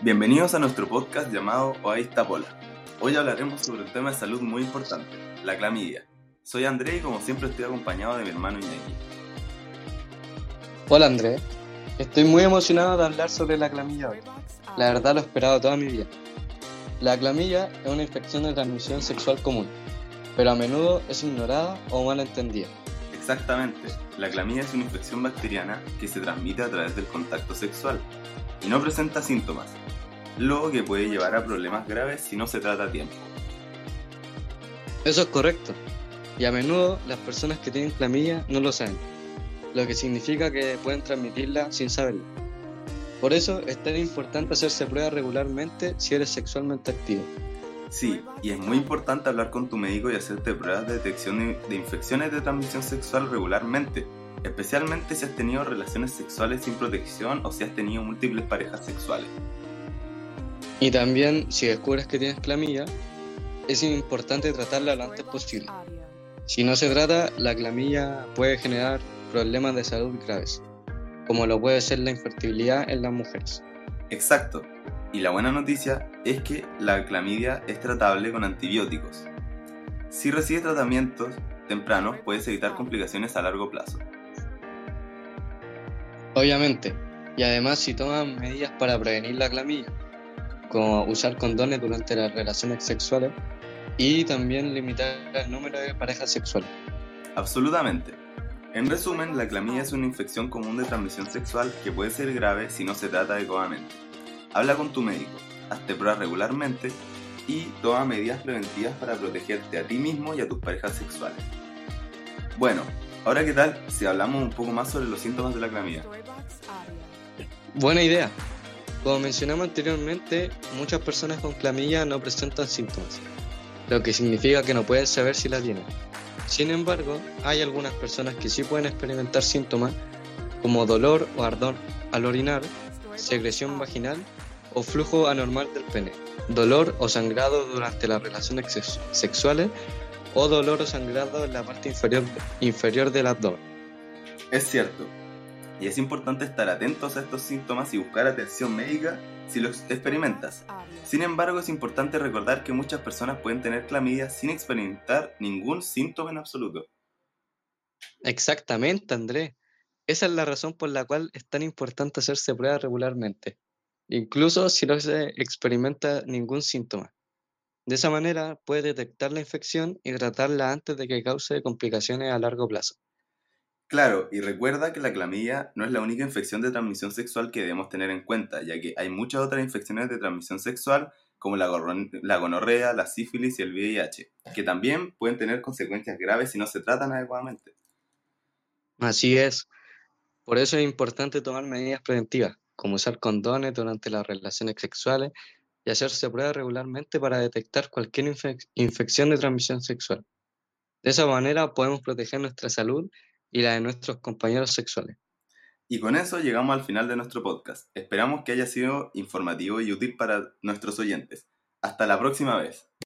Bienvenidos a nuestro podcast llamado está Pola. Hoy hablaremos sobre un tema de salud muy importante, la clamidia. Soy André y como siempre estoy acompañado de mi hermano Iñaki. Hola André, estoy muy emocionado de hablar sobre la clamidia hoy. La verdad lo he esperado toda mi vida. La clamidia es una infección de transmisión sexual común, pero a menudo es ignorada o mal entendida. Exactamente, la clamidia es una infección bacteriana que se transmite a través del contacto sexual y no presenta síntomas, lo que puede llevar a problemas graves si no se trata a tiempo. Eso es correcto, y a menudo las personas que tienen clamidia no lo saben, lo que significa que pueden transmitirla sin saberlo. Por eso es tan importante hacerse pruebas regularmente si eres sexualmente activo. Sí, y es muy importante hablar con tu médico y hacerte pruebas de detección de infecciones de transmisión sexual regularmente, especialmente si has tenido relaciones sexuales sin protección o si has tenido múltiples parejas sexuales. Y también, si descubres que tienes clamidia, es importante tratarla lo antes posible. Si no se trata, la clamidia puede generar problemas de salud graves, como lo puede ser la infertilidad en las mujeres. Exacto. Y la buena noticia es que la clamidia es tratable con antibióticos. Si recibes tratamientos tempranos, puedes evitar complicaciones a largo plazo. Obviamente, y además si toman medidas para prevenir la clamidia, como usar condones durante las relaciones sexuales y también limitar el número de parejas sexuales. Absolutamente. En resumen, la clamidia es una infección común de transmisión sexual que puede ser grave si no se trata adecuadamente. Habla con tu médico, hazte pruebas regularmente y toma medidas preventivas para protegerte a ti mismo y a tus parejas sexuales. Bueno, ahora qué tal si hablamos un poco más sobre los síntomas de la clamidia. Buena idea. Como mencionamos anteriormente, muchas personas con clamidia no presentan síntomas, lo que significa que no pueden saber si la tienen. Sin embargo, hay algunas personas que sí pueden experimentar síntomas como dolor o ardor al orinar, secreción vaginal o flujo anormal del pene, dolor o sangrado durante las relaciones sexuales o dolor o sangrado en la parte inferior, inferior del abdomen. Es cierto, y es importante estar atentos a estos síntomas y buscar atención médica si los experimentas. Sin embargo, es importante recordar que muchas personas pueden tener clamidia sin experimentar ningún síntoma en absoluto. Exactamente, André. Esa es la razón por la cual es tan importante hacerse pruebas regularmente, incluso si no se experimenta ningún síntoma. De esa manera puede detectar la infección y tratarla antes de que cause complicaciones a largo plazo. Claro, y recuerda que la clamidia no es la única infección de transmisión sexual que debemos tener en cuenta, ya que hay muchas otras infecciones de transmisión sexual, como la, la gonorrea, la sífilis y el VIH, que también pueden tener consecuencias graves si no se tratan adecuadamente. Así es. Por eso es importante tomar medidas preventivas, como usar condones durante las relaciones sexuales y hacerse pruebas regularmente para detectar cualquier infección de transmisión sexual. De esa manera podemos proteger nuestra salud y la de nuestros compañeros sexuales. Y con eso llegamos al final de nuestro podcast. Esperamos que haya sido informativo y útil para nuestros oyentes. Hasta la próxima vez.